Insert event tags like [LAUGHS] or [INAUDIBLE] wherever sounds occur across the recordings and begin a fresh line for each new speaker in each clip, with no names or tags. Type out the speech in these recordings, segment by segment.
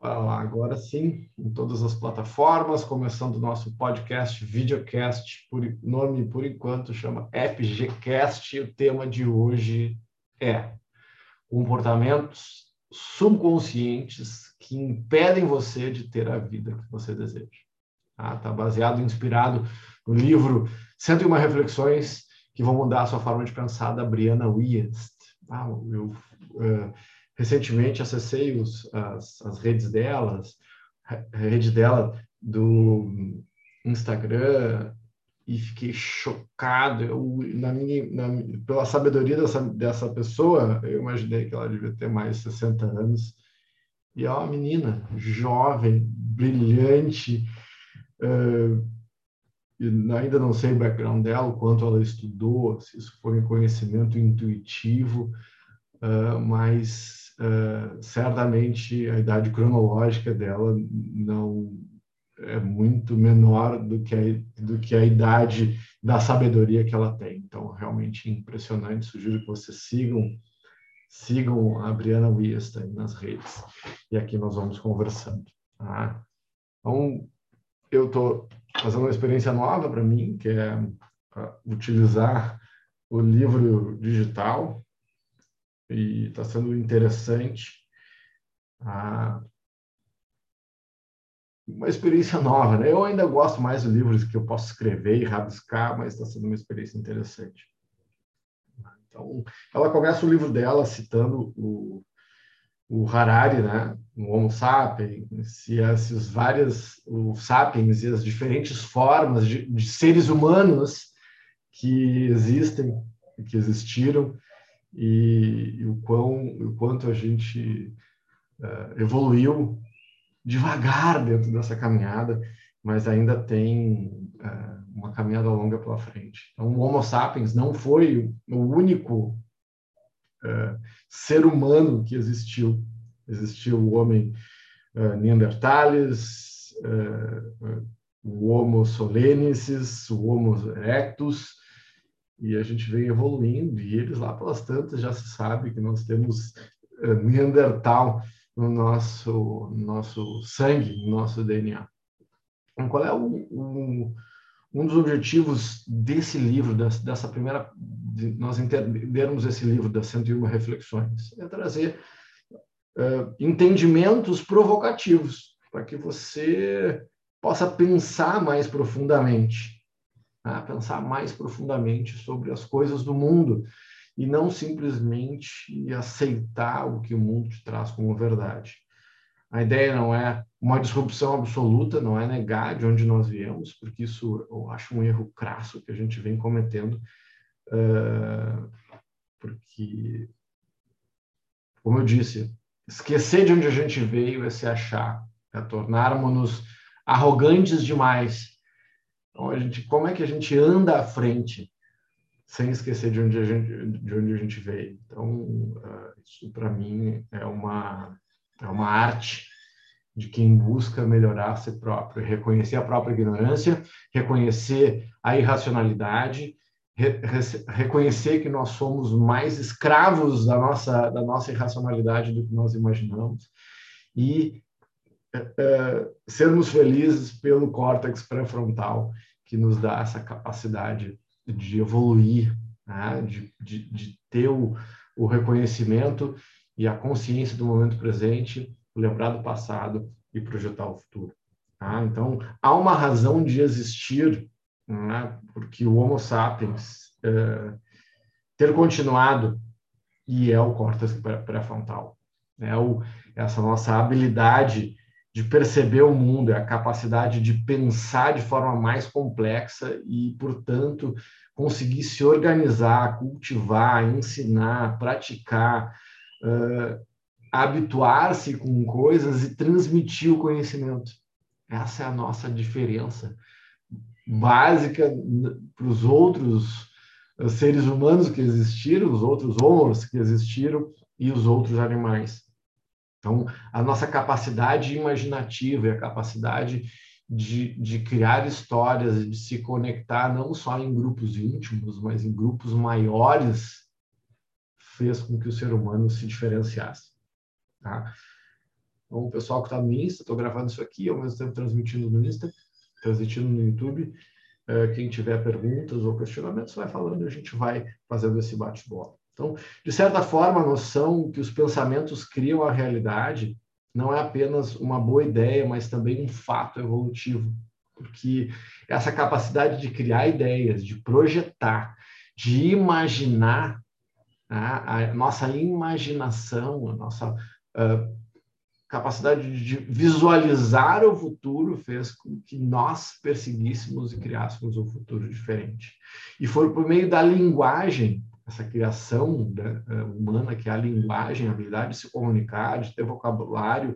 agora sim, em todas as plataformas, começando o nosso podcast, videocast, por nome por enquanto chama FGCast. O tema de hoje é comportamentos subconscientes que impedem você de ter a vida que você deseja. Está tá baseado, inspirado no livro 101 Reflexões que vão mudar a sua forma de pensar, da Brianna Wiest. Ah, eu uh, recentemente acessei os, as, as redes delas, a rede dela do Instagram e fiquei chocado. Eu, na minha, na, pela sabedoria dessa, dessa pessoa, eu imaginei que ela devia ter mais de 60 anos. E é uma menina jovem, brilhante, uh, ainda não sei o background dela, o quanto ela estudou, se isso foi um conhecimento intuitivo, uh, mas uh, certamente a idade cronológica dela não é muito menor do que a, do que a idade da sabedoria que ela tem. Então, realmente impressionante. Sugiro que vocês sigam sigam a Briana Wiesta nas redes. E aqui nós vamos conversando. Tá? Então, eu estou fazendo uma experiência nova para mim, que é utilizar o livro digital e está sendo interessante. Ah, uma experiência nova, né? Eu ainda gosto mais de livros que eu posso escrever e rabiscar, mas está sendo uma experiência interessante. Então, ela começa o livro dela citando o, o Harari, né? O Homo sapiens, e esses várias, o sapiens e as diferentes formas de, de seres humanos que existem, que existiram, e, e o, quão, o quanto a gente uh, evoluiu devagar dentro dessa caminhada, mas ainda tem uh, uma caminhada longa pela frente. Então, o Homo sapiens não foi o único uh, ser humano que existiu. Existiu o homem uh, o Homo solensis, o Homo erectus, e a gente vem evoluindo, e eles lá pelas tantas já se sabe que nós temos Neandertal no nosso, nosso sangue, no nosso DNA. Então, qual é o, o, um dos objetivos desse livro, dessa, dessa primeira, de nós entendermos esse livro das 101 reflexões? É trazer uh, entendimentos provocativos, para que você possa pensar mais profundamente, né? pensar mais profundamente sobre as coisas do mundo, e não simplesmente aceitar o que o mundo te traz como verdade. A ideia não é uma disrupção absoluta, não é negar de onde nós viemos, porque isso eu acho um erro crasso que a gente vem cometendo, porque, como eu disse, esquecer de onde a gente veio é se achar, é tornarmos-nos arrogantes demais. Então, a gente, como é que a gente anda à frente? sem esquecer de onde a gente, de onde a gente veio. Então, uh, isso para mim é uma, é uma arte de quem busca melhorar a si próprio, reconhecer a própria ignorância, reconhecer a irracionalidade, re, re, reconhecer que nós somos mais escravos da nossa, da nossa irracionalidade do que nós imaginamos e uh, sermos felizes pelo córtex pré-frontal que nos dá essa capacidade de evoluir, né? de, de, de, ter o, o reconhecimento e a consciência do momento presente, lembrar do passado e projetar o futuro. Tá? Então, há uma razão de existir, né? porque o Homo sapiens é, ter continuado e é o córtex pré-frontal. É o, essa nossa habilidade de perceber o mundo, é a capacidade de pensar de forma mais complexa e, portanto, conseguir se organizar, cultivar, ensinar, praticar, uh, habituar-se com coisas e transmitir o conhecimento. Essa é a nossa diferença básica para os outros seres humanos que existiram, os outros homos que existiram e os outros animais. Então, a nossa capacidade imaginativa e a capacidade de, de criar histórias, de se conectar não só em grupos íntimos, mas em grupos maiores, fez com que o ser humano se diferenciasse. Tá? Então, o pessoal que está no Insta, estou gravando isso aqui, ao mesmo tempo transmitindo no Insta, transmitindo no YouTube. É, quem tiver perguntas ou questionamentos, vai falando e a gente vai fazendo esse bate-bola. Então, de certa forma, a noção que os pensamentos criam a realidade não é apenas uma boa ideia, mas também um fato evolutivo. Porque essa capacidade de criar ideias, de projetar, de imaginar, a, a nossa imaginação, a nossa capacidade de visualizar o futuro fez com que nós perseguíssemos e criássemos um futuro diferente. E foi por meio da linguagem, essa criação né, humana, que é a linguagem, a habilidade de se comunicar, de ter vocabulário,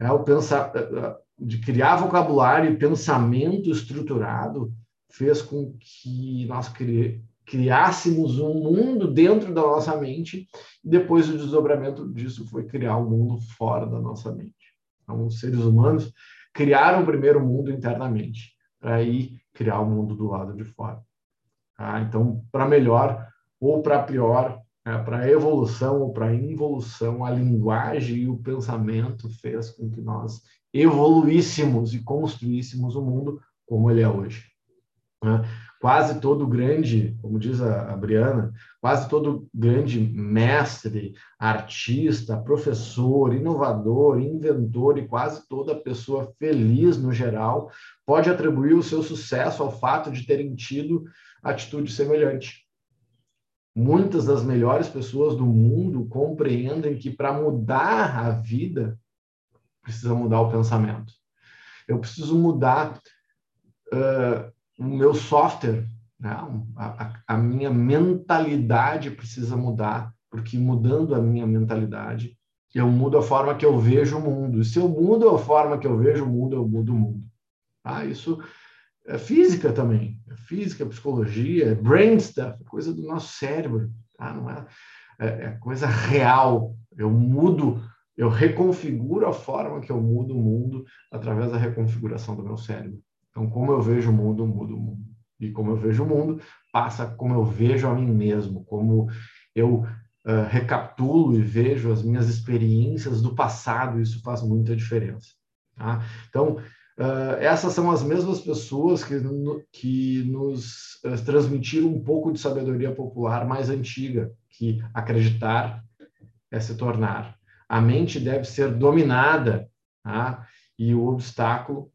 é, o pensar, de criar vocabulário e pensamento estruturado, fez com que nós cri criássemos um mundo dentro da nossa mente, e depois o desdobramento disso foi criar um mundo fora da nossa mente. Então, os seres humanos criaram o primeiro mundo internamente, para aí criar o mundo do lado de fora. Tá? Então, para melhor ou para pior, é, para evolução ou para involução, a linguagem e o pensamento fez com que nós evoluíssemos e construíssemos o mundo como ele é hoje. Né? quase todo grande, como diz a, a Briana, quase todo grande mestre, artista, professor, inovador, inventor e quase toda pessoa feliz no geral pode atribuir o seu sucesso ao fato de terem tido atitude semelhante. Muitas das melhores pessoas do mundo compreendem que para mudar a vida precisa mudar o pensamento. Eu preciso mudar uh, o meu software, né? a, a, minha mentalidade precisa mudar, porque mudando a minha mentalidade, eu mudo a forma que eu vejo o mundo. Se eu mudo a forma que eu vejo o mundo, eu mudo o mundo. Ah, isso é física também. Física, psicologia, brain stuff, é coisa do nosso cérebro. Tá? Não é, é, é coisa real. Eu mudo, eu reconfiguro a forma que eu mudo o mundo através da reconfiguração do meu cérebro. Então, como eu vejo o mundo, muda o mundo. E como eu vejo o mundo, passa como eu vejo a mim mesmo, como eu uh, recapitulo e vejo as minhas experiências do passado, isso faz muita diferença. Tá? Então, uh, essas são as mesmas pessoas que, que nos uh, transmitiram um pouco de sabedoria popular mais antiga, que acreditar é se tornar. A mente deve ser dominada, tá? e o obstáculo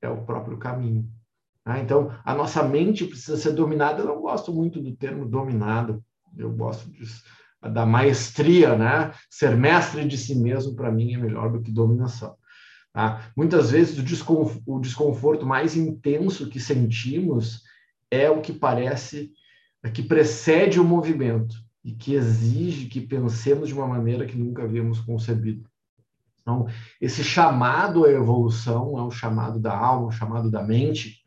é o próprio caminho. Ah, então, a nossa mente precisa ser dominada. Eu não gosto muito do termo dominado, eu gosto de, da maestria, né? Ser mestre de si mesmo, para mim, é melhor do que dominação. Tá? Muitas vezes, o, desconf o desconforto mais intenso que sentimos é o que parece, é que precede o movimento e que exige que pensemos de uma maneira que nunca havíamos concebido. Então, esse chamado à evolução é o chamado da alma, o chamado da mente.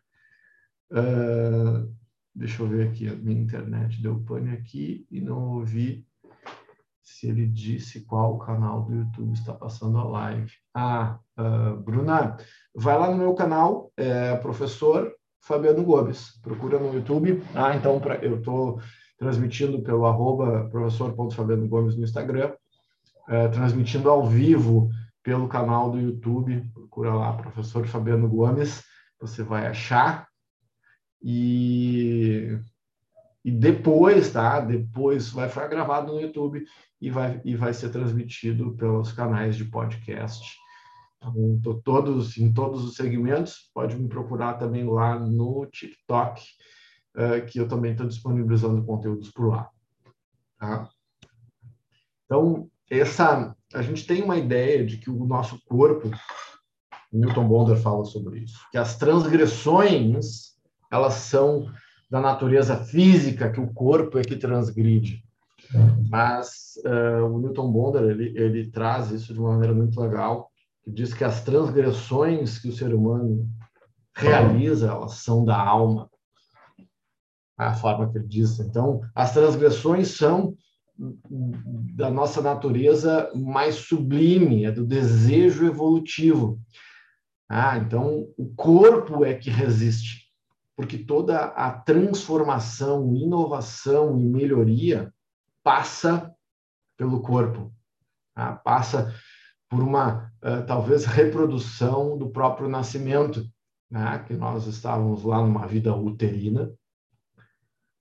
Uh, deixa eu ver aqui, a minha internet deu pane aqui e não ouvi se ele disse qual canal do YouTube está passando a live. Ah, uh, Bruna, vai lá no meu canal, é, professor Fabiano Gomes, procura no YouTube. Ah, então pra, eu estou transmitindo pelo arroba professor.fabiano Gomes no Instagram, é, transmitindo ao vivo pelo canal do YouTube, procura lá, professor Fabiano Gomes, você vai achar. E, e depois, tá? Depois vai ficar gravado no YouTube e vai, e vai ser transmitido pelos canais de podcast. Então, todos, em todos os segmentos, pode me procurar também lá no TikTok, uh, que eu também estou disponibilizando conteúdos por lá. Tá? Então, essa a gente tem uma ideia de que o nosso corpo, Newton Bonder fala sobre isso, que as transgressões elas são da natureza física, que o corpo é que transgride. Mas uh, o Newton Bonder ele, ele traz isso de uma maneira muito legal, que diz que as transgressões que o ser humano realiza, elas são da alma. A forma que ele diz. Então, as transgressões são da nossa natureza mais sublime, é do desejo evolutivo. Ah, então o corpo é que resiste, porque toda a transformação, inovação e melhoria passa pelo corpo, ah, passa por uma uh, talvez reprodução do próprio nascimento, né? que nós estávamos lá numa vida uterina,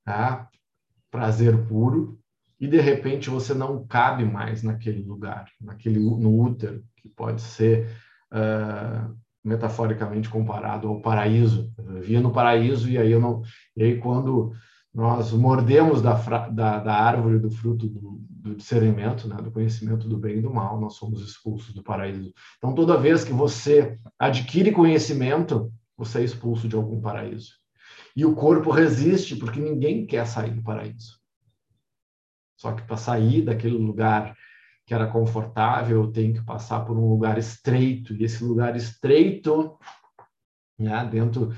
tá? prazer puro, e de repente você não cabe mais naquele lugar, naquele no útero, que pode ser uh, metaforicamente comparado ao paraíso. Eu vivia no paraíso e aí eu não, e aí quando nós mordemos da, da, da árvore do fruto do, do discernimento, né, do conhecimento do bem e do mal, nós somos expulsos do paraíso. Então, toda vez que você adquire conhecimento, você é expulso de algum paraíso. E o corpo resiste, porque ninguém quer sair do paraíso. Só que para sair daquele lugar que era confortável, eu tenho que passar por um lugar estreito. E esse lugar estreito, né, dentro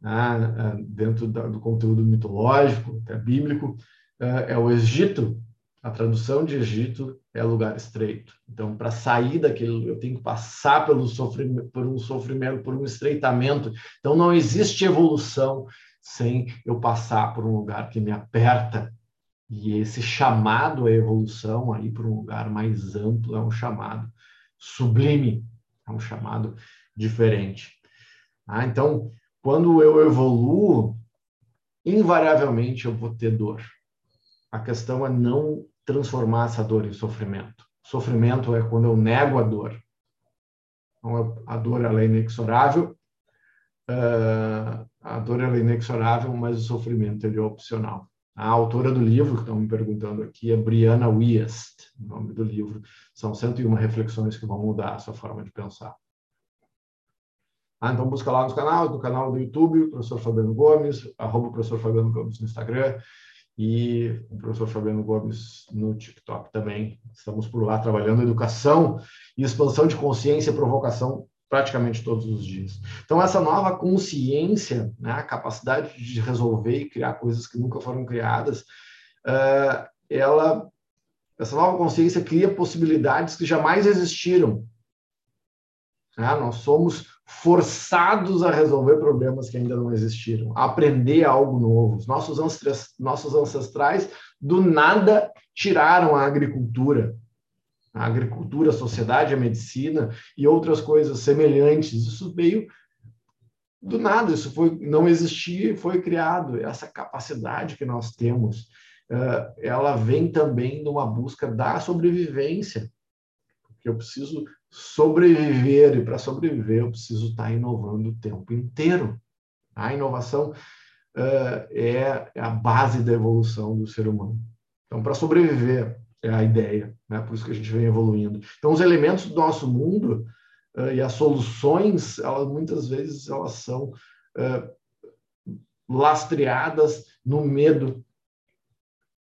né, dentro do conteúdo mitológico, até bíblico, é, é o Egito. A tradução de Egito é lugar estreito. Então, para sair daquilo, eu tenho que passar pelo sofrimento, por um sofrimento, por um estreitamento. Então, não existe evolução sem eu passar por um lugar que me aperta. E esse chamado à evolução aí para um lugar mais amplo é um chamado sublime, é um chamado diferente. Ah, então, quando eu evoluo, invariavelmente eu vou ter dor. A questão é não transformar essa dor em sofrimento. Sofrimento é quando eu nego a dor. Então, a dor ela é inexorável, uh, a dor ela é inexorável, mas o sofrimento ele é opcional. A autora do livro, que estão me perguntando aqui, é Brianna Wiest, o nome do livro. São 101 reflexões que vão mudar a sua forma de pensar. Ah, então busca lá no canal, no canal do YouTube, professor Fabiano Gomes, arroba professor Fabiano Gomes no Instagram e o professor Fabiano Gomes no TikTok também. Estamos por lá trabalhando educação e expansão de consciência e provocação praticamente todos os dias. Então, essa nova consciência, né, a capacidade de resolver e criar coisas que nunca foram criadas, uh, ela, essa nova consciência cria possibilidades que jamais existiram. Né? Nós somos forçados a resolver problemas que ainda não existiram, a aprender algo novo. Os nossos ancestrais, nossos ancestrais, do nada, tiraram a agricultura. A agricultura, a sociedade, a medicina e outras coisas semelhantes. Isso veio do nada, isso foi, não existia foi criado. Essa capacidade que nós temos, uh, ela vem também de uma busca da sobrevivência. Porque eu preciso sobreviver, e para sobreviver eu preciso estar tá inovando o tempo inteiro. A inovação uh, é a base da evolução do ser humano. Então, para sobreviver é a ideia, né? por isso que a gente vem evoluindo. Então, os elementos do nosso mundo uh, e as soluções, elas muitas vezes elas são uh, lastreadas no medo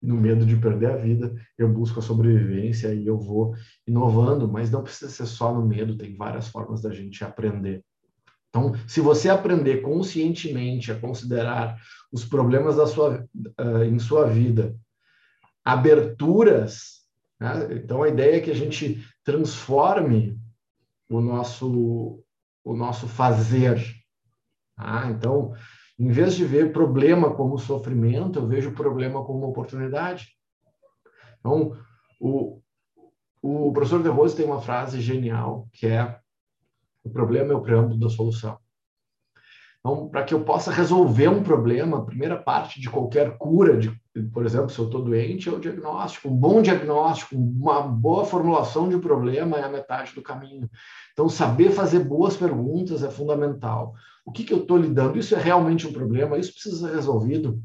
no medo de perder a vida, eu busco a sobrevivência e eu vou inovando, mas não precisa ser só no medo, tem várias formas da gente aprender. Então, se você aprender conscientemente a considerar os problemas da sua, uh, em sua vida, aberturas, né? então a ideia é que a gente transforme o nosso, o nosso fazer. Tá? Então, em vez de ver problema como sofrimento, eu vejo problema como oportunidade. Então, o, o professor De Rose tem uma frase genial, que é o problema é o preâmbulo da solução. Então, para que eu possa resolver um problema, a primeira parte de qualquer cura, de, por exemplo, se eu estou doente, é o diagnóstico. Um bom diagnóstico, uma boa formulação de problema é a metade do caminho. Então, saber fazer boas perguntas é fundamental. O que, que eu estou lidando? Isso é realmente um problema? Isso precisa ser resolvido?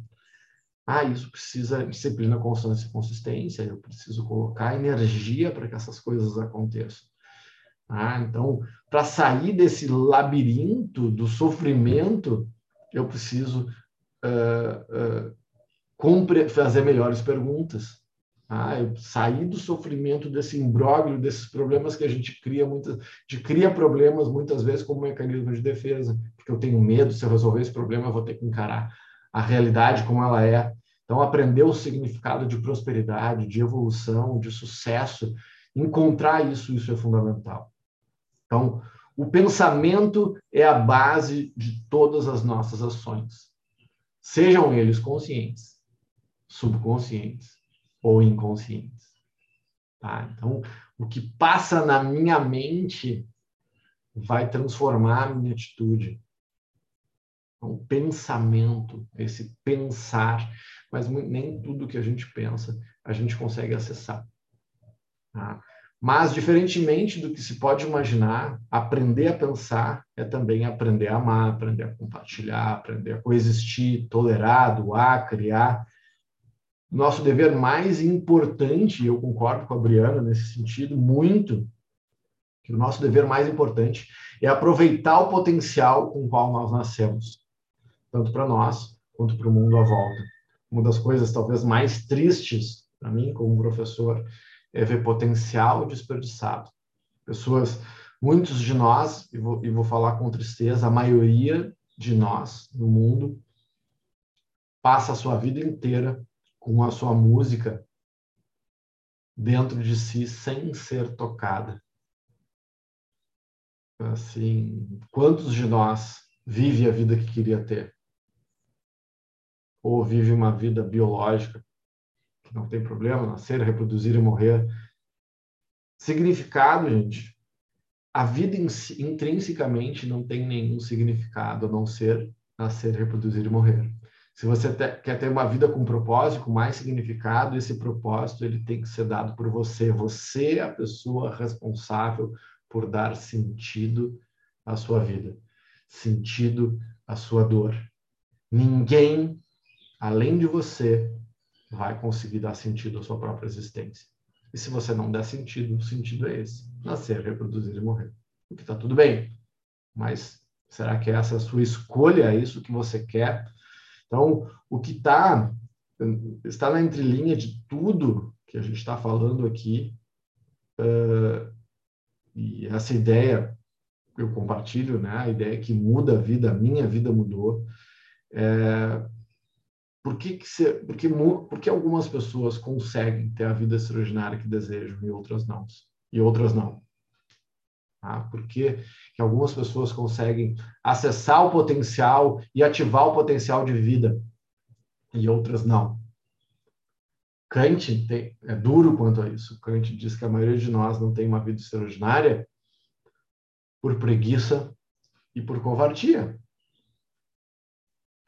Ah, isso precisa disciplina, constância e consistência. Eu preciso colocar energia para que essas coisas aconteçam. Ah, então, para sair desse labirinto do sofrimento, eu preciso uh, uh, fazer melhores perguntas. Ah, eu sair do sofrimento, desse imbróglio, desses problemas que a gente cria, muitas, de cria problemas muitas vezes como mecanismo de defesa, porque eu tenho medo, se eu resolver esse problema, eu vou ter que encarar a realidade como ela é. Então, aprender o significado de prosperidade, de evolução, de sucesso, encontrar isso, isso é fundamental. Então, o pensamento é a base de todas as nossas ações, sejam eles conscientes, subconscientes ou inconscientes. Tá? Então, o que passa na minha mente vai transformar a minha atitude. O então, pensamento, esse pensar, mas nem tudo que a gente pensa a gente consegue acessar. Tá? Mas, diferentemente do que se pode imaginar, aprender a pensar é também aprender a amar, aprender a compartilhar, aprender a coexistir, tolerar, doar, criar. Nosso dever mais importante, eu concordo com a Briana nesse sentido, muito, que o nosso dever mais importante é aproveitar o potencial com o qual nós nascemos, tanto para nós quanto para o mundo à volta. Uma das coisas talvez mais tristes para mim, como professor, é ver potencial desperdiçado. Pessoas, muitos de nós, e vou, e vou falar com tristeza, a maioria de nós no mundo passa a sua vida inteira com a sua música dentro de si sem ser tocada. Assim, quantos de nós vive a vida que queria ter? Ou vive uma vida biológica que não tem problema, nascer, reproduzir e morrer. Significado, gente. A vida intrinsecamente não tem nenhum significado a não ser nascer, reproduzir e morrer. Se você quer ter uma vida com propósito, com mais significado, esse propósito ele tem que ser dado por você. Você é a pessoa responsável por dar sentido à sua vida, sentido à sua dor. Ninguém além de você vai conseguir dar sentido à sua própria existência. E se você não der sentido, o sentido é esse: nascer, reproduzir e morrer. O que está tudo bem. Mas será que essa é a sua escolha? É isso que você quer? Então, o que tá, está na entrelinha de tudo que a gente está falando aqui, uh, e essa ideia eu compartilho, né? a ideia que muda a vida, a minha vida mudou, é, por que, que se, porque, porque algumas pessoas conseguem ter a vida extraordinária que desejam e outras não? E outras não. Ah, por que, que algumas pessoas conseguem acessar o potencial e ativar o potencial de vida e outras não? Kant tem, é duro quanto a isso. Kant diz que a maioria de nós não tem uma vida extraordinária por preguiça e por covardia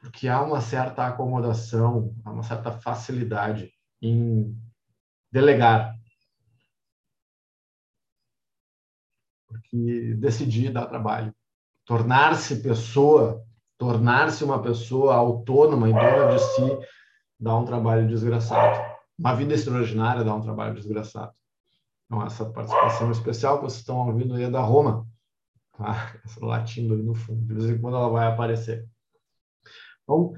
porque há uma certa acomodação, há uma certa facilidade em delegar. Porque decidir dá trabalho. Tornar-se pessoa, tornar-se uma pessoa autônoma em torno de si, dá um trabalho desgraçado. Uma vida extraordinária dá um trabalho desgraçado. Então, essa participação especial que vocês estão ouvindo aí é da Roma. Tá? Essa latindo aí no fundo. De vez em quando ela vai aparecer. Então,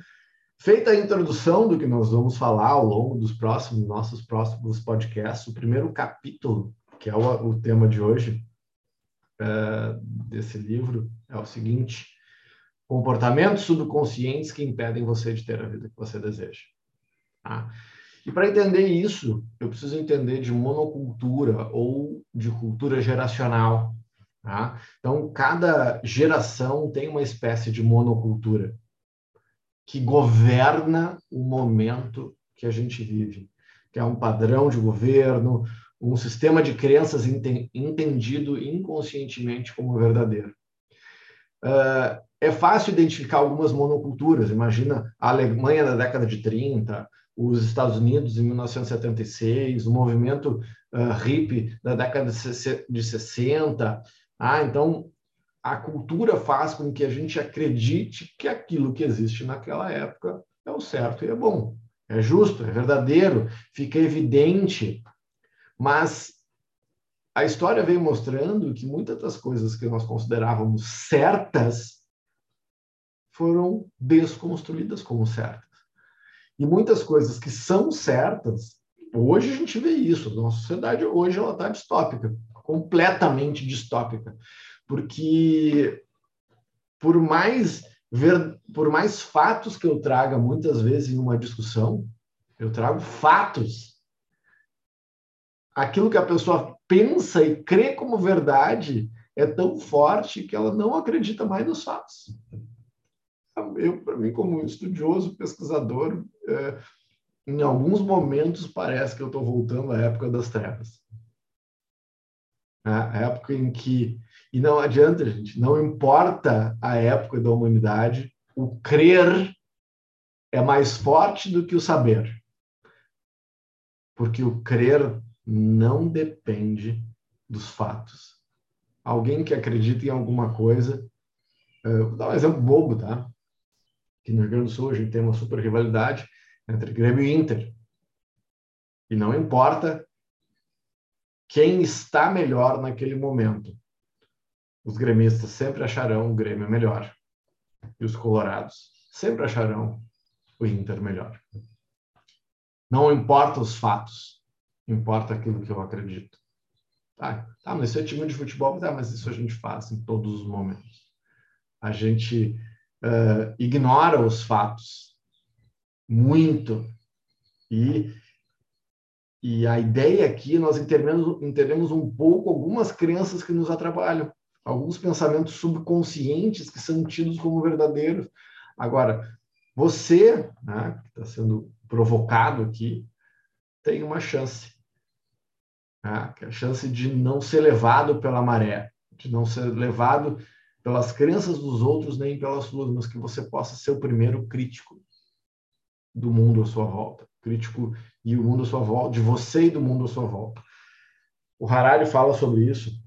feita a introdução do que nós vamos falar ao longo dos próximos nossos próximos podcasts, o primeiro capítulo, que é o, o tema de hoje é, desse livro, é o seguinte: comportamentos subconscientes que impedem você de ter a vida que você deseja. Tá? E para entender isso, eu preciso entender de monocultura ou de cultura geracional. Tá? Então, cada geração tem uma espécie de monocultura que governa o momento que a gente vive, que é um padrão de governo, um sistema de crenças entendido inconscientemente como verdadeiro. Uh, é fácil identificar algumas monoculturas. Imagina a Alemanha da década de 30, os Estados Unidos em 1976, o movimento uh, hippie da década de 60. Ah, então, a cultura faz com que a gente acredite que aquilo que existe naquela época é o certo e é bom, é justo, é verdadeiro, fica evidente. Mas a história vem mostrando que muitas das coisas que nós considerávamos certas foram desconstruídas como certas. E muitas coisas que são certas, hoje a gente vê isso, nossa sociedade hoje ela está distópica, completamente distópica porque por mais ver, por mais fatos que eu traga muitas vezes em uma discussão, eu trago fatos. Aquilo que a pessoa pensa e crê como verdade é tão forte que ela não acredita mais nos fatos. Eu, para mim, como estudioso, pesquisador, é, em alguns momentos parece que eu estou voltando à época das trevas. a época em que e não adianta, gente, não importa a época da humanidade, o crer é mais forte do que o saber. Porque o crer não depende dos fatos. Alguém que acredita em alguma coisa, uh, vou dar um exemplo bobo, tá? Que no Rio Grande do Sul a gente tem uma super rivalidade entre Grêmio e Inter. E não importa quem está melhor naquele momento os gremistas sempre acharão o Grêmio melhor. E os colorados sempre acharão o Inter melhor. Não importa os fatos, importa aquilo que eu acredito. Tá, tá mas isso é time de futebol, tá, mas isso a gente faz em todos os momentos. A gente uh, ignora os fatos muito e e a ideia aqui nós entendemos, entendemos um pouco algumas crenças que nos atrapalham alguns pensamentos subconscientes que são tidos como verdadeiros. Agora, você, né, que está sendo provocado aqui, tem uma chance. Né, a chance de não ser levado pela maré, de não ser levado pelas crenças dos outros nem pelas suas, mas que você possa ser o primeiro crítico do mundo à sua volta, crítico e o mundo à sua volta, de você e do mundo à sua volta. O Harari fala sobre isso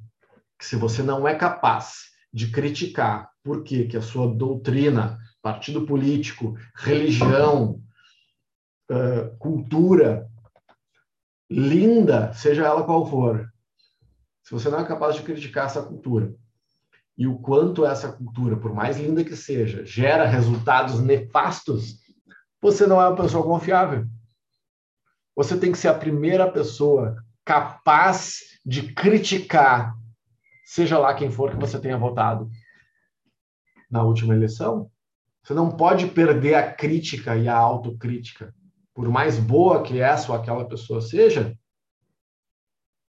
que se você não é capaz de criticar por que que a sua doutrina, partido político, religião, cultura, linda, seja ela qual for, se você não é capaz de criticar essa cultura e o quanto essa cultura, por mais linda que seja, gera resultados nefastos, você não é uma pessoa confiável. Você tem que ser a primeira pessoa capaz de criticar seja lá quem for que você tenha votado na última eleição, você não pode perder a crítica e a autocrítica. Por mais boa que essa ou aquela pessoa seja,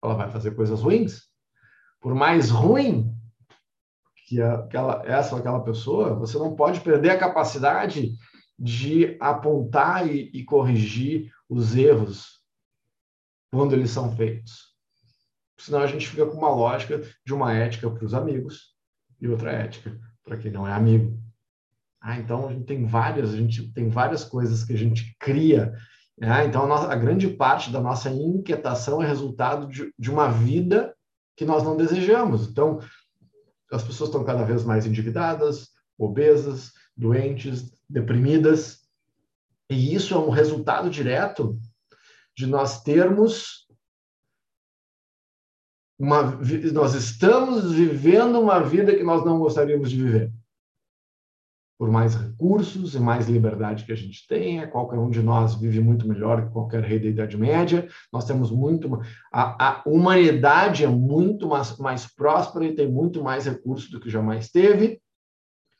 ela vai fazer coisas ruins. Por mais ruim que aquela, essa ou aquela pessoa, você não pode perder a capacidade de apontar e, e corrigir os erros quando eles são feitos senão a gente fica com uma lógica de uma ética para os amigos e outra ética para quem não é amigo. Ah, então a gente tem várias, a gente tem várias coisas que a gente cria. Né? Então a, nossa, a grande parte da nossa inquietação é resultado de, de uma vida que nós não desejamos. Então as pessoas estão cada vez mais endividadas, obesas, doentes, deprimidas. E isso é um resultado direto de nós termos uma, nós estamos vivendo uma vida que nós não gostaríamos de viver. Por mais recursos e mais liberdade que a gente tenha, qualquer um de nós vive muito melhor que qualquer rei da Idade Média. Nós temos muito. A, a humanidade é muito mais, mais próspera e tem muito mais recursos do que jamais teve.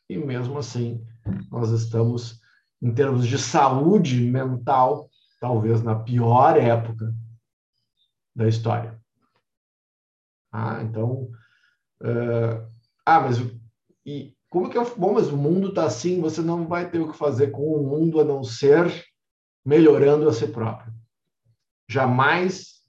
E mesmo assim, nós estamos, em termos de saúde mental, talvez na pior época da história. Ah, então. Uh, ah, mas e como que é bom, mas o mundo está assim, você não vai ter o que fazer com o mundo a não ser melhorando a si próprio. Jamais,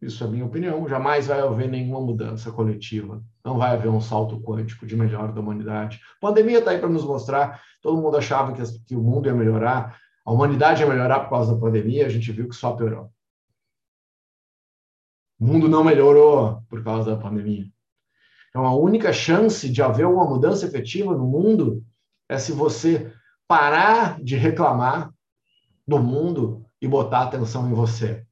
isso é minha opinião, jamais vai haver nenhuma mudança coletiva. Não vai haver um salto quântico de melhor da humanidade. A pandemia está aí para nos mostrar. Todo mundo achava que, que o mundo ia melhorar, a humanidade ia melhorar por causa da pandemia, a gente viu que só piorou. O mundo não melhorou por causa da pandemia. Então, a única chance de haver uma mudança efetiva no mundo é se você parar de reclamar do mundo e botar atenção em você.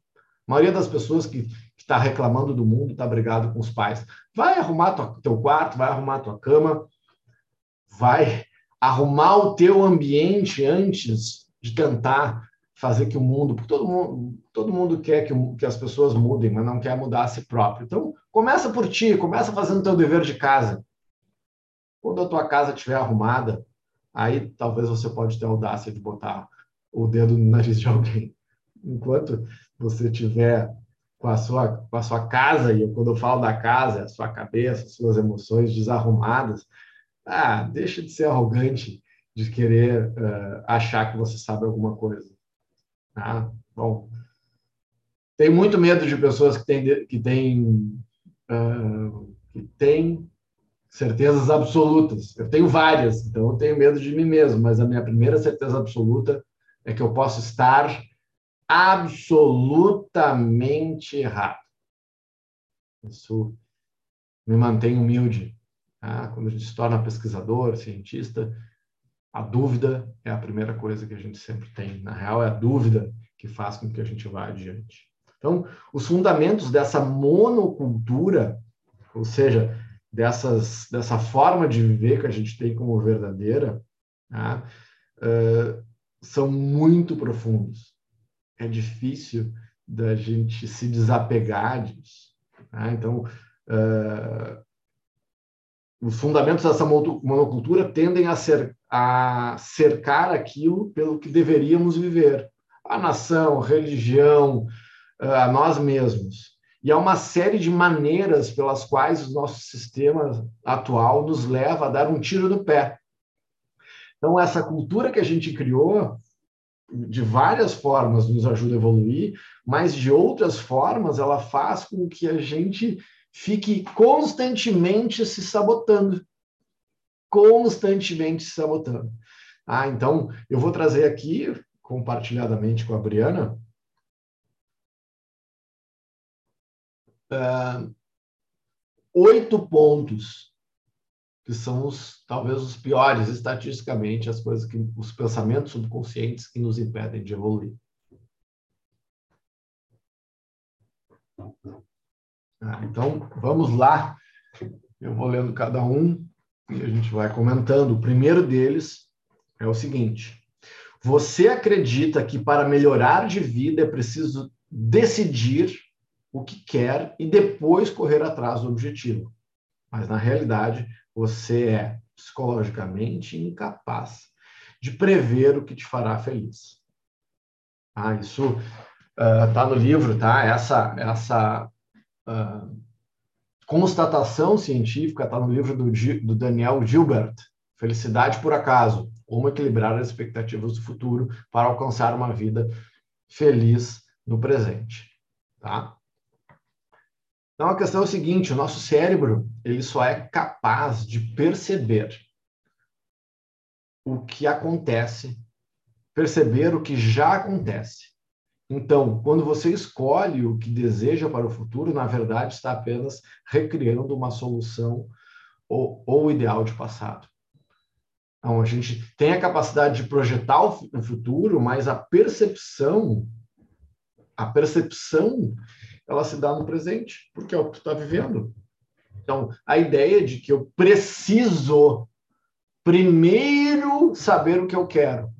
A maioria das pessoas que está reclamando do mundo está brigado com os pais. Vai arrumar tua, teu quarto, vai arrumar tua cama, vai arrumar o teu ambiente antes de tentar fazer que o mundo, todo mundo, todo mundo quer que, que as pessoas mudem, mas não quer mudar a si próprio. Então, começa por ti, começa fazendo teu dever de casa. Quando a tua casa estiver arrumada, aí talvez você pode ter a audácia de botar o dedo no nariz de alguém. Enquanto você tiver com a sua, com a sua casa, e quando eu falo da casa, a sua cabeça, as suas emoções desarrumadas, ah, deixa de ser arrogante, de querer uh, achar que você sabe alguma coisa. Ah, bom. Tenho muito medo de pessoas que têm, que têm uh, que tem certezas absolutas. Eu tenho várias, então eu tenho medo de mim mesmo, mas a minha primeira certeza absoluta é que eu posso estar absolutamente errado. Isso me mantém humilde. Tá? Quando a gente se torna pesquisador, cientista, a dúvida é a primeira coisa que a gente sempre tem. Na real, é a dúvida que faz com que a gente vá adiante. Então, os fundamentos dessa monocultura, ou seja, dessas, dessa forma de viver que a gente tem como verdadeira, uh, são muito profundos. É difícil da gente se desapegar disso. Tá? Então, uh, os fundamentos dessa monocultura tendem a, ser, a cercar aquilo pelo que deveríamos viver. A nação, a religião, a nós mesmos. E há uma série de maneiras pelas quais o nosso sistema atual nos leva a dar um tiro no pé. Então, essa cultura que a gente criou, de várias formas, nos ajuda a evoluir, mas de outras formas, ela faz com que a gente fique constantemente se sabotando. Constantemente se sabotando. Ah, então, eu vou trazer aqui, compartilhadamente com a Briana, uh, oito pontos que são os talvez os piores estatisticamente as coisas que os pensamentos subconscientes que nos impedem de evoluir. Ah, então vamos lá. Eu vou lendo cada um e a gente vai comentando. O primeiro deles é o seguinte: você acredita que para melhorar de vida é preciso decidir o que quer e depois correr atrás do objetivo. Mas, na realidade, você é psicologicamente incapaz de prever o que te fará feliz. Ah, isso está uh, no livro, tá? Essa, essa uh, constatação científica está no livro do, do Daniel Gilbert, Felicidade por Acaso, Como Equilibrar as Expectativas do Futuro para Alcançar uma Vida Feliz no Presente. Tá? Então a questão é o seguinte: o nosso cérebro ele só é capaz de perceber o que acontece, perceber o que já acontece. Então, quando você escolhe o que deseja para o futuro, na verdade está apenas recriando uma solução ou, ou ideal de passado. Então, a gente tem a capacidade de projetar o futuro, mas a percepção, a percepção ela se dá no presente, porque é o que está vivendo. Então, a ideia de que eu preciso primeiro saber o que eu quero,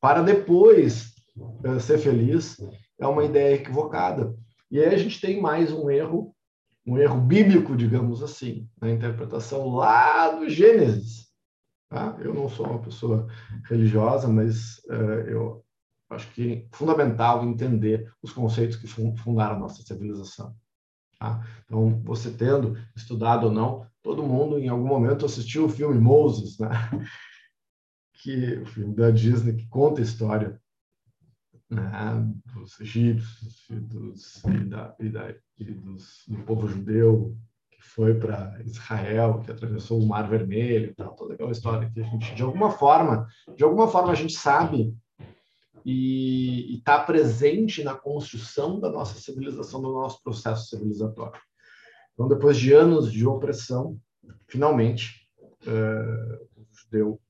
para depois ser feliz, é uma ideia equivocada. E aí a gente tem mais um erro, um erro bíblico, digamos assim, na interpretação lá do Gênesis. Tá? Eu não sou uma pessoa religiosa, mas uh, eu acho que é fundamental entender os conceitos que fundaram a nossa civilização. Tá? Então, você tendo estudado ou não, todo mundo em algum momento assistiu o filme Moses, né? [LAUGHS] que o filme da Disney que conta a história né? dos egípcios e, dos, e, da, e, da, e dos, do povo judeu que foi para Israel, que atravessou o Mar Vermelho, tal, toda aquela história que a gente de alguma forma, de alguma forma a gente sabe e está presente na construção da nossa civilização, do nosso processo civilizatório. Então, depois de anos de opressão, finalmente, uh, o judeu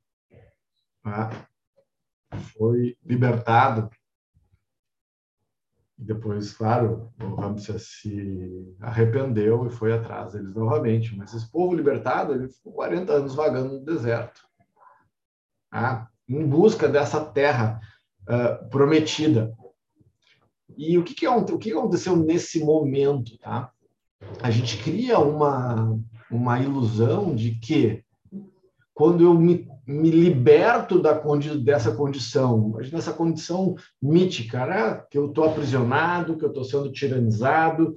uh, foi libertado. E depois, claro, o Ramses se arrependeu e foi atrás deles novamente. Mas esse povo libertado, ele ficou 40 anos vagando no deserto, ah, em busca dessa terra uh, prometida. E o que, que, o que aconteceu nesse momento? Tá? A gente cria uma, uma ilusão de que quando eu me, me liberto da condi dessa condição, imagina essa condição mítica, né? que eu estou aprisionado, que eu estou sendo tiranizado,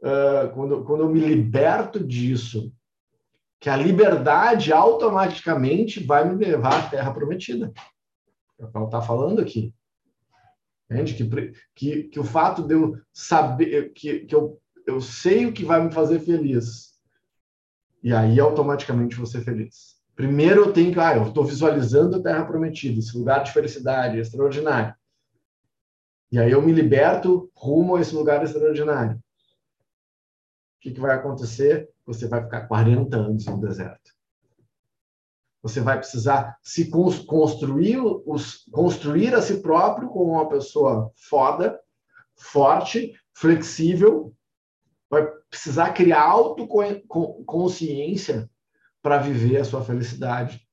uh, quando, quando eu me liberto disso, que a liberdade automaticamente vai me levar à terra prometida. É o que está falando aqui. Entende? Que, que, que o fato de eu saber, que, que eu eu sei o que vai me fazer feliz. E aí automaticamente vou ser feliz. Primeiro eu tenho que, ah, eu estou visualizando a Terra Prometida, esse lugar de felicidade extraordinário. E aí eu me liberto rumo a esse lugar extraordinário. O que, que vai acontecer? Você vai ficar 40 anos no deserto. Você vai precisar se construir, os, construir a si próprio como uma pessoa foda, forte, flexível. Vai precisar criar autoconsciência para viver a sua felicidade.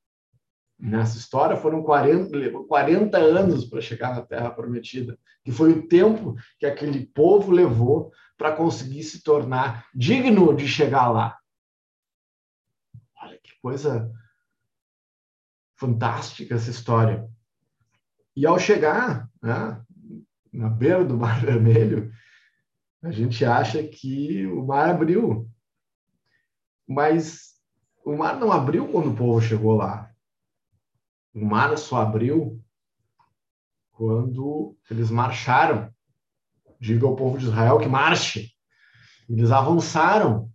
Nessa história foram 40, 40 anos para chegar na Terra Prometida, que foi o tempo que aquele povo levou para conseguir se tornar digno de chegar lá. Olha que coisa fantástica essa história. E ao chegar né, na beira do Mar Vermelho, a gente acha que o mar abriu. Mas o mar não abriu quando o povo chegou lá. O mar só abriu quando eles marcharam. Diga ao povo de Israel que marche. Eles avançaram.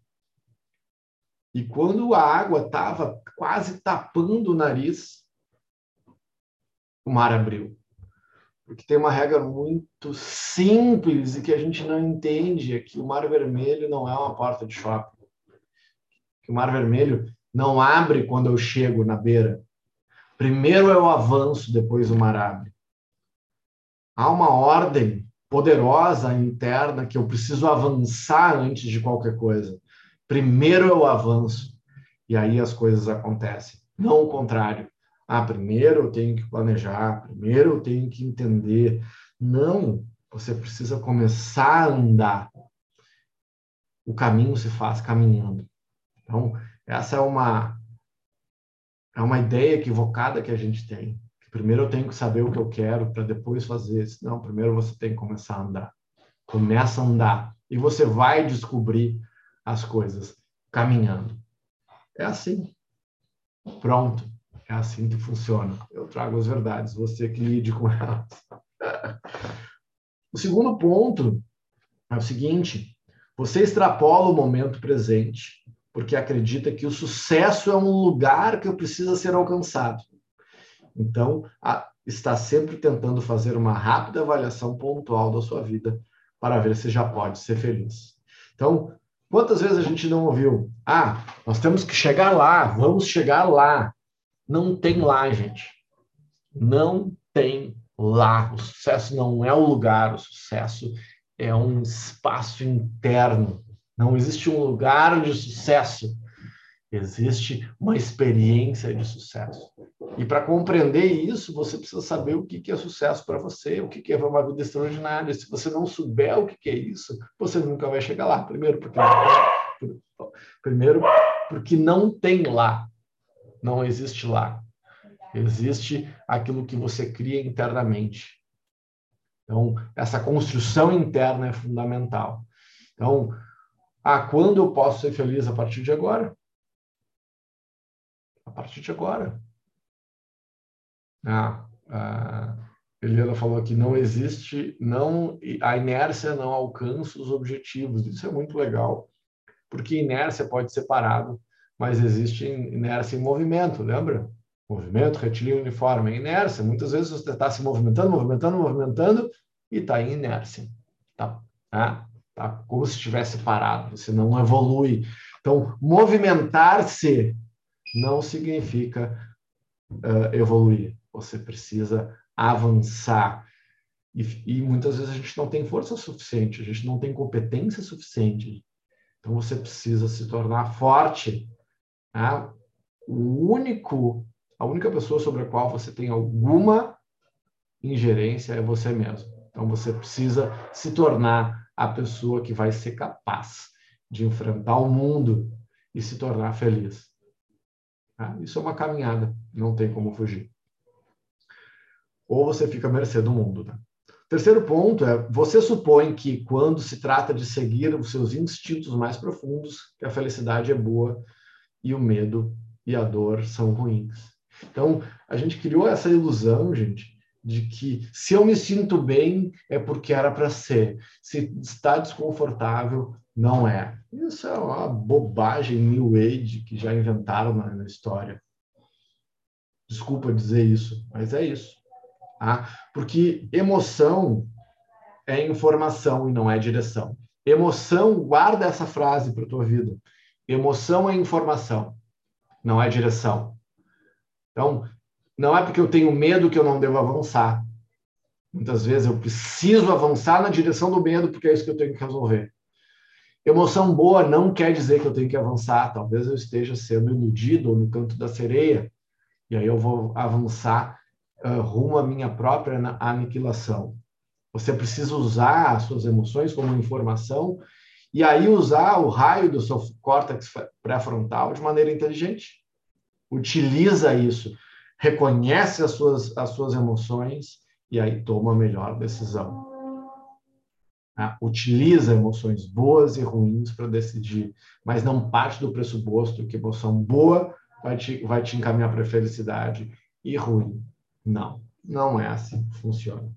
E quando a água estava quase tapando o nariz, o mar abriu. Porque tem uma regra muito simples e que a gente não entende, é que o Mar Vermelho não é uma porta de shopping. Que o Mar Vermelho não abre quando eu chego na beira. Primeiro o avanço, depois o mar abre. Há uma ordem poderosa interna que eu preciso avançar antes de qualquer coisa. Primeiro o avanço, e aí as coisas acontecem. Não o contrário. Ah, primeiro eu tenho que planejar, primeiro eu tenho que entender. Não, você precisa começar a andar. O caminho se faz caminhando. Então, essa é uma é uma ideia equivocada que a gente tem. Primeiro eu tenho que saber o que eu quero para depois fazer. Não, primeiro você tem que começar a andar. Começa a andar e você vai descobrir as coisas caminhando. É assim. Pronto. É assim que funciona. Eu trago as verdades, você que lide com elas. [LAUGHS] O segundo ponto é o seguinte: você extrapola o momento presente porque acredita que o sucesso é um lugar que precisa ser alcançado. Então, a, está sempre tentando fazer uma rápida avaliação pontual da sua vida para ver se já pode ser feliz. Então, quantas vezes a gente não ouviu? Ah, nós temos que chegar lá, vamos chegar lá. Não tem lá, gente. Não tem lá. O sucesso não é o lugar, o sucesso é um espaço interno. Não existe um lugar de sucesso. Existe uma experiência de sucesso. E para compreender isso, você precisa saber o que é sucesso para você, o que é uma vida extraordinária. Se você não souber o que é isso, você nunca vai chegar lá. Primeiro, porque não, primeiro, porque não tem lá. Não existe lá. Existe aquilo que você cria internamente. Então, essa construção interna é fundamental. Então, ah, quando eu posso ser feliz? A partir de agora. A partir de agora. Ah, a Eliana falou que não existe, não a inércia não alcança os objetivos. Isso é muito legal, porque inércia pode ser parado, mas existe inércia em movimento, lembra? Movimento retilíneo uniforme, é inércia. Muitas vezes você está se movimentando, movimentando, movimentando e está em inércia. Tá? Ah, tá? como se estivesse parado, você não evolui. Então, movimentar-se não significa uh, evoluir, você precisa avançar. E, e, muitas vezes a gente não tem força suficiente, a gente não tem competência suficiente. Então, você precisa se tornar forte. Tá? O único, a única pessoa sobre a qual você tem alguma ingerência é você mesmo. Então, você precisa se tornar a pessoa que vai ser capaz de enfrentar o mundo e se tornar feliz. Tá? Isso é uma caminhada, não tem como fugir. Ou você fica à mercê do mundo. Tá? Terceiro ponto é: você supõe que quando se trata de seguir os seus instintos mais profundos, que a felicidade é boa e o medo e a dor são ruins. Então, a gente criou essa ilusão, gente, de que se eu me sinto bem é porque era para ser. Se está desconfortável Não é. Isso é uma bobagem New Age que já inventaram na, na história. Desculpa dizer isso, mas é isso. Tá? Porque emoção é informação e não é direção. Emoção, guarda essa frase para tua vida. Emoção é informação, não é direção. Então, não é porque eu tenho medo que eu não devo avançar. Muitas vezes eu preciso avançar na direção do medo, porque é isso que eu tenho que resolver. Emoção boa não quer dizer que eu tenho que avançar. Talvez eu esteja sendo iludido ou no canto da sereia, e aí eu vou avançar uh, rumo à minha própria aniquilação. Você precisa usar as suas emoções como informação e aí usar o raio do seu córtex pré-frontal de maneira inteligente. Utiliza isso, reconhece as suas, as suas emoções e aí toma a melhor decisão. Ah, utiliza emoções boas e ruins para decidir, mas não parte do pressuposto que emoção boa vai te, vai te encaminhar para a felicidade e ruim. Não, não é assim que funciona.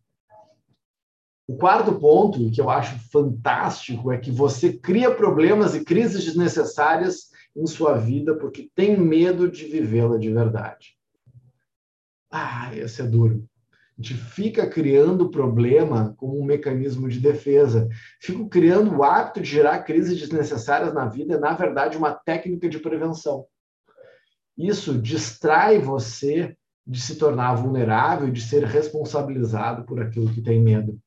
O quarto ponto, que eu acho fantástico, é que você cria problemas e crises desnecessárias em sua vida porque tem medo de vivê-la de verdade. Ah, esse é duro. A gente fica criando problema como um mecanismo de defesa. Fico criando o hábito de gerar crises desnecessárias na vida, é, na verdade, uma técnica de prevenção. Isso distrai você de se tornar vulnerável, de ser responsabilizado por aquilo que tem medo.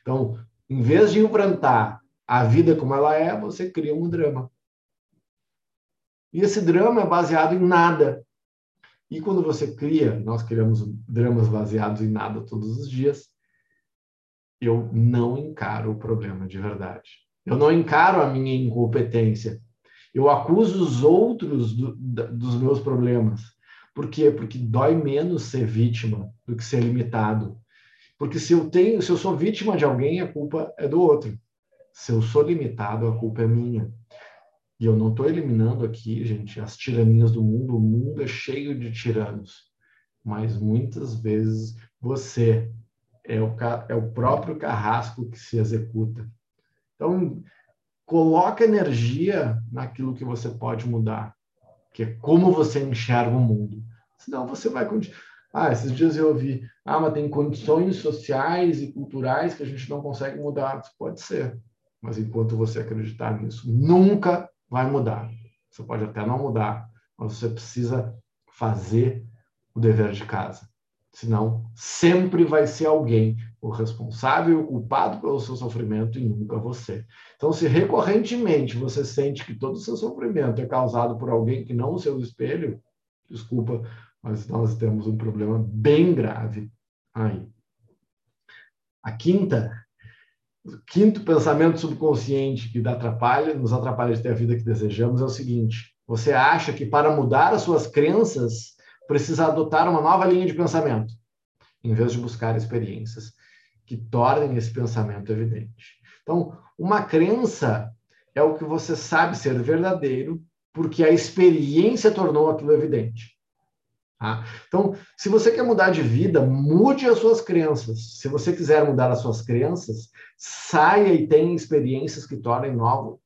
Então, em vez de enfrentar a vida como ela é, você cria um drama. E esse drama é baseado em nada. E quando você cria, nós criamos dramas baseados em nada todos os dias, eu não encaro o problema de verdade. Eu não encaro a minha incompetência. Eu acuso os outros do, dos meus problemas. Por quê? Porque dói menos ser vítima do que ser limitado. Porque se eu tenho, se eu sou vítima de alguém, a culpa é do outro. Se eu sou limitado, a culpa é minha. E eu não estou eliminando aqui, gente, as tiranias do mundo. O mundo é cheio de tiranos. Mas muitas vezes você é o, é o próprio carrasco que se executa. Então, coloca energia naquilo que você pode mudar, que é como você enxerga o mundo. Senão você vai continuar ah, esses dias eu ouvi, ah, mas tem condições sociais e culturais que a gente não consegue mudar. Pode ser, mas enquanto você acreditar nisso, nunca vai mudar. Você pode até não mudar, mas você precisa fazer o dever de casa. Senão, sempre vai ser alguém o responsável e o culpado pelo seu sofrimento e nunca você. Então, se recorrentemente você sente que todo o seu sofrimento é causado por alguém que não o seu espelho, desculpa mas nós temos um problema bem grave aí. A quinta, quinto pensamento subconsciente que atrapalha, nos atrapalha de ter a vida que desejamos é o seguinte: você acha que para mudar as suas crenças precisa adotar uma nova linha de pensamento, em vez de buscar experiências que tornem esse pensamento evidente. Então, uma crença é o que você sabe ser verdadeiro porque a experiência tornou aquilo evidente. Tá? Então, se você quer mudar de vida, mude as suas crenças. Se você quiser mudar as suas crenças, saia e tenha experiências que tornem novo,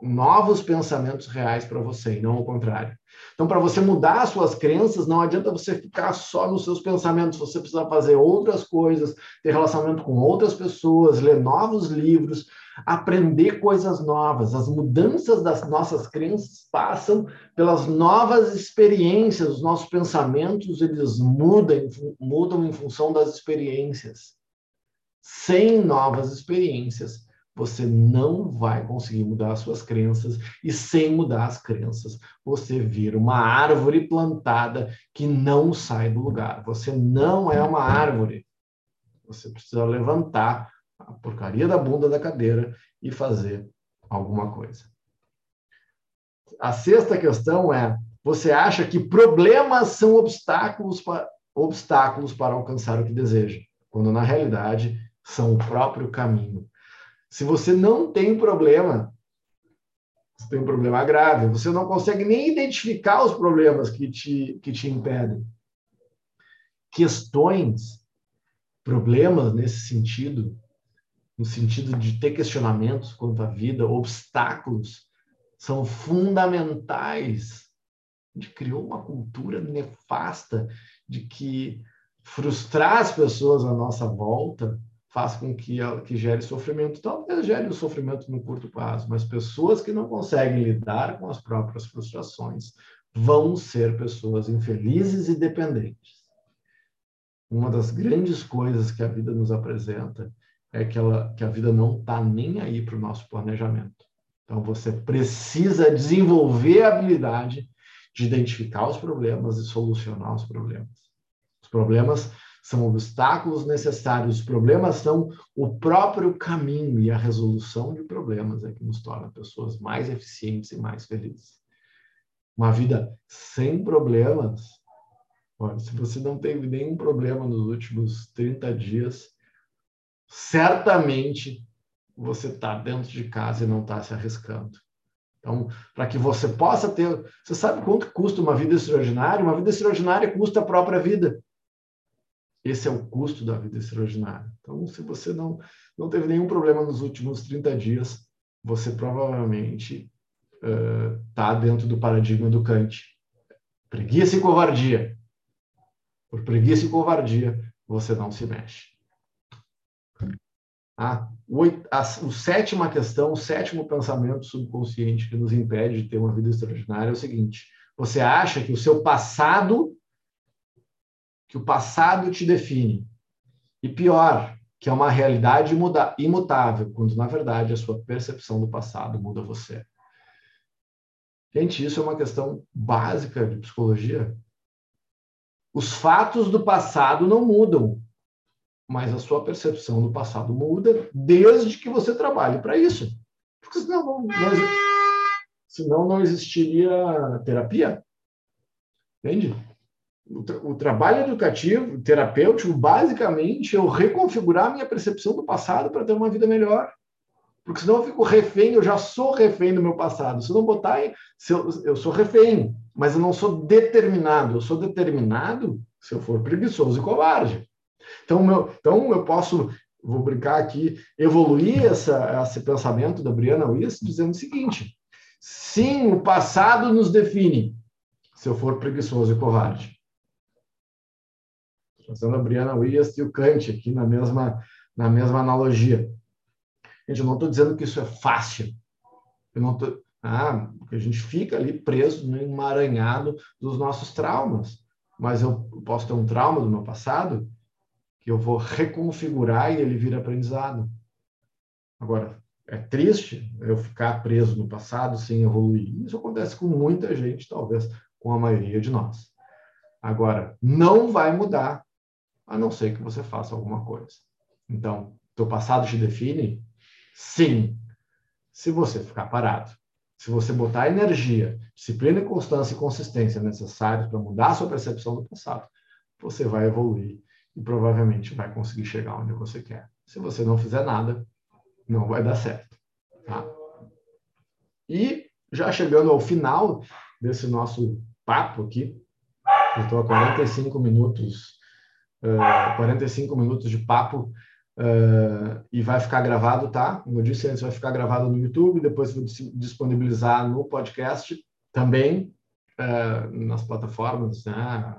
novos pensamentos reais para você, e não o contrário. Então, para você mudar as suas crenças, não adianta você ficar só nos seus pensamentos, você precisa fazer outras coisas, ter relacionamento com outras pessoas, ler novos livros, aprender coisas novas. As mudanças das nossas crenças passam pelas novas experiências. Os nossos pensamentos eles mudam, mudam em função das experiências. Sem novas experiências, você não vai conseguir mudar as suas crenças e sem mudar as crenças, você vira uma árvore plantada que não sai do lugar. Você não é uma árvore. Você precisa levantar a porcaria da bunda da cadeira e fazer alguma coisa. A sexta questão é: você acha que problemas são obstáculos para, obstáculos para alcançar o que deseja, quando na realidade são o próprio caminho. Se você não tem problema, você tem um problema grave, você não consegue nem identificar os problemas que te, que te impedem. Questões, problemas nesse sentido, no sentido de ter questionamentos quanto à vida, obstáculos, são fundamentais. A gente criou uma cultura nefasta de que frustrar as pessoas à nossa volta faz com que, que gere sofrimento. Talvez gere o sofrimento no curto prazo, mas pessoas que não conseguem lidar com as próprias frustrações vão ser pessoas infelizes e dependentes. Uma das grandes coisas que a vida nos apresenta é que, ela, que a vida não está nem aí para o nosso planejamento. Então, você precisa desenvolver a habilidade de identificar os problemas e solucionar os problemas. Os problemas são obstáculos necessários, os problemas são o próprio caminho e a resolução de problemas é que nos torna pessoas mais eficientes e mais felizes. Uma vida sem problemas, olha, se você não teve nenhum problema nos últimos 30 dias, certamente você está dentro de casa e não está se arriscando. Então, para que você possa ter. Você sabe quanto custa uma vida extraordinária? Uma vida extraordinária custa a própria vida. Esse é o custo da vida extraordinária. Então, se você não, não teve nenhum problema nos últimos 30 dias, você provavelmente está uh, dentro do paradigma do Kant. Preguiça e covardia. Por preguiça e covardia, você não se mexe. A, a, a sétima questão, o sétimo pensamento subconsciente que nos impede de ter uma vida extraordinária é o seguinte: você acha que o seu passado, que o passado te define. E pior, que é uma realidade muda, imutável, quando na verdade a sua percepção do passado muda você. Gente, isso é uma questão básica de psicologia. Os fatos do passado não mudam, mas a sua percepção do passado muda desde que você trabalhe para isso. Porque senão não, não, senão não existiria terapia. Entende? O, tra o, trabalho educativo, terapêutico, basicamente, é eu reconfigurar a minha percepção do passado para ter uma vida melhor. Porque senão eu fico refém, eu já sou refém do meu passado. Se eu não botar, eu, eu sou refém, mas eu não sou determinado. Eu sou determinado se eu for preguiçoso e covarde. Então, meu, então eu posso, vou brincar aqui, evoluir essa, esse pensamento da Brianna Weiss dizendo o seguinte: sim, o passado nos define, se eu for preguiçoso e covarde. Trazendo a Brianna Weiss e o Kant aqui na mesma, na mesma analogia. Gente, eu não estou dizendo que isso é fácil. Eu não tô, ah, porque a gente fica ali preso no emaranhado dos nossos traumas. Mas eu posso ter um trauma do meu passado eu vou reconfigurar e ele vira aprendizado. Agora, é triste eu ficar preso no passado sem evoluir. Isso acontece com muita gente, talvez com a maioria de nós. Agora, não vai mudar, a não ser que você faça alguma coisa. Então, teu passado te define? Sim. Se você ficar parado. Se você botar energia, disciplina, constância e consistência necessários para mudar a sua percepção do passado, você vai evoluir e provavelmente vai conseguir chegar onde você quer. Se você não fizer nada, não vai dar certo. Tá? E já chegando ao final desse nosso papo aqui, eu estou a 45 minutos, uh, 45 minutos de papo uh, e vai ficar gravado, tá? Como eu disse antes, vai ficar gravado no YouTube, depois vou disponibilizar no podcast também, uh, nas plataformas, né?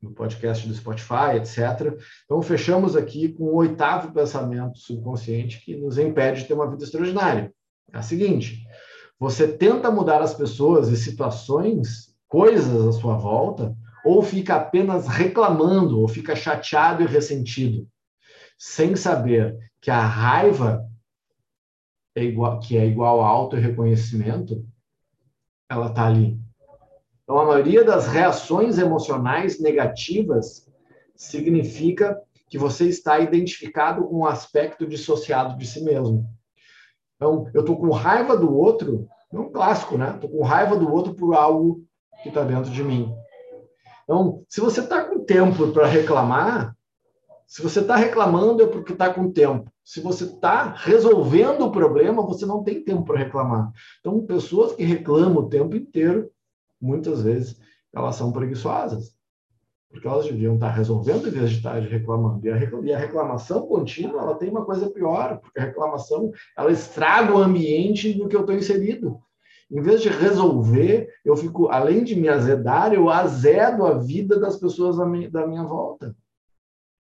No podcast do Spotify, etc. Então, fechamos aqui com o oitavo pensamento subconsciente que nos impede de ter uma vida extraordinária. É a seguinte: você tenta mudar as pessoas e situações, coisas à sua volta, ou fica apenas reclamando, ou fica chateado e ressentido, sem saber que a raiva é igual, que é igual a auto-reconhecimento, ela está ali então, a maioria das reações emocionais negativas significa que você está identificado com um aspecto dissociado de si mesmo. Então, eu estou com raiva do outro, é um clássico, né? Estou com raiva do outro por algo que está dentro de mim. Então, se você está com tempo para reclamar, se você está reclamando é porque está com tempo. Se você está resolvendo o problema, você não tem tempo para reclamar. Então, pessoas que reclamam o tempo inteiro muitas vezes elas são preguiçosas. porque elas deviam estar resolvendo em vez de estar reclamando. E a reclamação contínua, ela tem uma coisa pior, porque a reclamação, ela estraga o ambiente no que eu estou inserido. Em vez de resolver, eu fico, além de me azedar, eu azedo a vida das pessoas da minha, volta.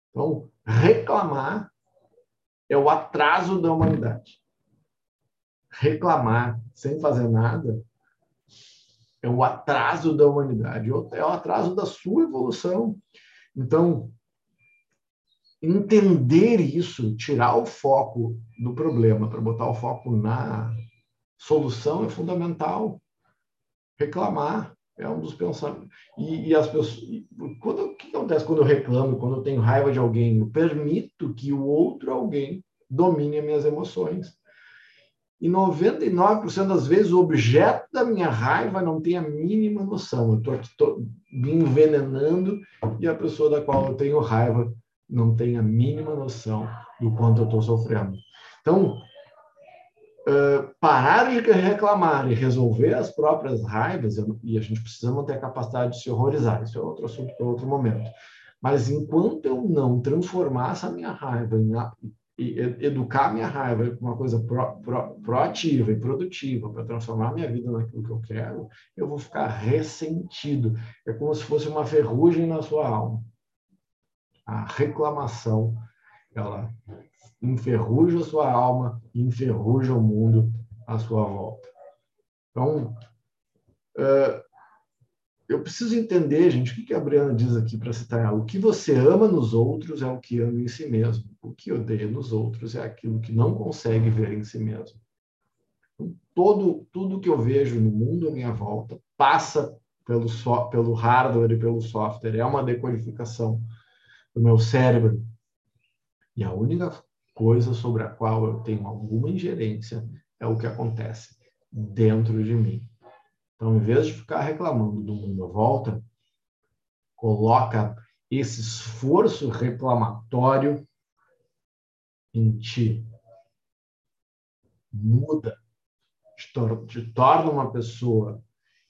Então, reclamar é o atraso da humanidade. Reclamar sem fazer nada é o atraso da humanidade, é o atraso da sua evolução. Então, entender isso, tirar o foco do problema para botar o foco na solução é fundamental. Reclamar é um dos pensamentos. E, e as pessoas. Quando, o que acontece quando eu reclamo, quando eu tenho raiva de alguém? Eu permito que o outro alguém domine as minhas emoções. E 99% das vezes o objeto da minha raiva não tem a mínima noção. Eu estou me envenenando e a pessoa da qual eu tenho raiva não tem a mínima noção do quanto eu estou sofrendo. Então, uh, parar de reclamar e resolver as próprias raivas, e a gente precisa manter a capacidade de se horrorizar, isso é outro assunto para outro momento. Mas enquanto eu não transformar essa minha raiva em educar minha raiva com uma coisa pro, pro, proativa e produtiva para transformar minha vida naquilo que eu quero, eu vou ficar ressentido. É como se fosse uma ferrugem na sua alma. A reclamação, ela enferruja a sua alma, enferruja o mundo à sua volta. Então, uh, eu preciso entender, gente, o que, que a Briana diz aqui para citar ela. O que você ama nos outros é o que ama em si mesmo. O que odeia nos outros é aquilo que não consegue ver em si mesmo. Então, todo, tudo que eu vejo no mundo à minha volta passa pelo, so, pelo hardware e pelo software. É uma decodificação do meu cérebro. E a única coisa sobre a qual eu tenho alguma ingerência é o que acontece dentro de mim. Então, em vez de ficar reclamando do mundo à volta, coloca esse esforço reclamatório em ti. Muda, te, tor te torna uma pessoa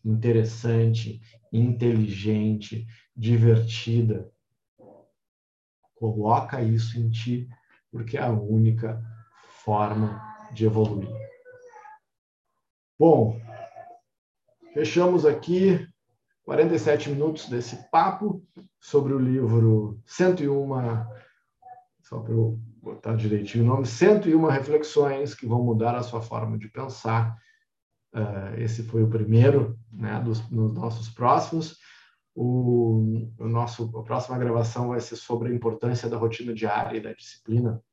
interessante, inteligente, divertida. Coloca isso em ti, porque é a única forma de evoluir. Bom, Fechamos aqui 47 minutos desse papo sobre o livro 101, só para eu botar direitinho o nome, 101 reflexões que vão mudar a sua forma de pensar. Uh, esse foi o primeiro, né, dos, nos nossos próximos. O, o, nosso, a próxima gravação vai ser sobre a importância da rotina diária e da disciplina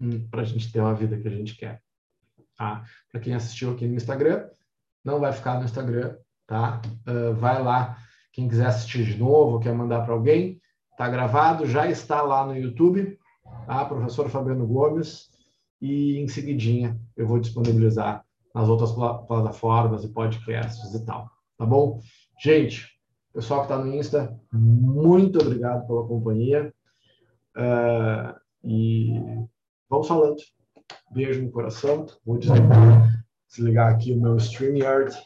hum, para a gente ter uma vida que a gente quer. Tá? Para quem assistiu aqui no Instagram, não vai ficar no Instagram, tá? Uh, vai lá, quem quiser assistir de novo, quer mandar para alguém, tá gravado, já está lá no YouTube, tá? Professor Fabiano Gomes, e em seguidinha eu vou disponibilizar nas outras pl plataformas e podcasts e tal, tá bom? Gente, pessoal que está no Insta, muito obrigado pela companhia. Uh, e vamos falando. Beijo no coração. Vou desligar desligar aqui o meu StreamYard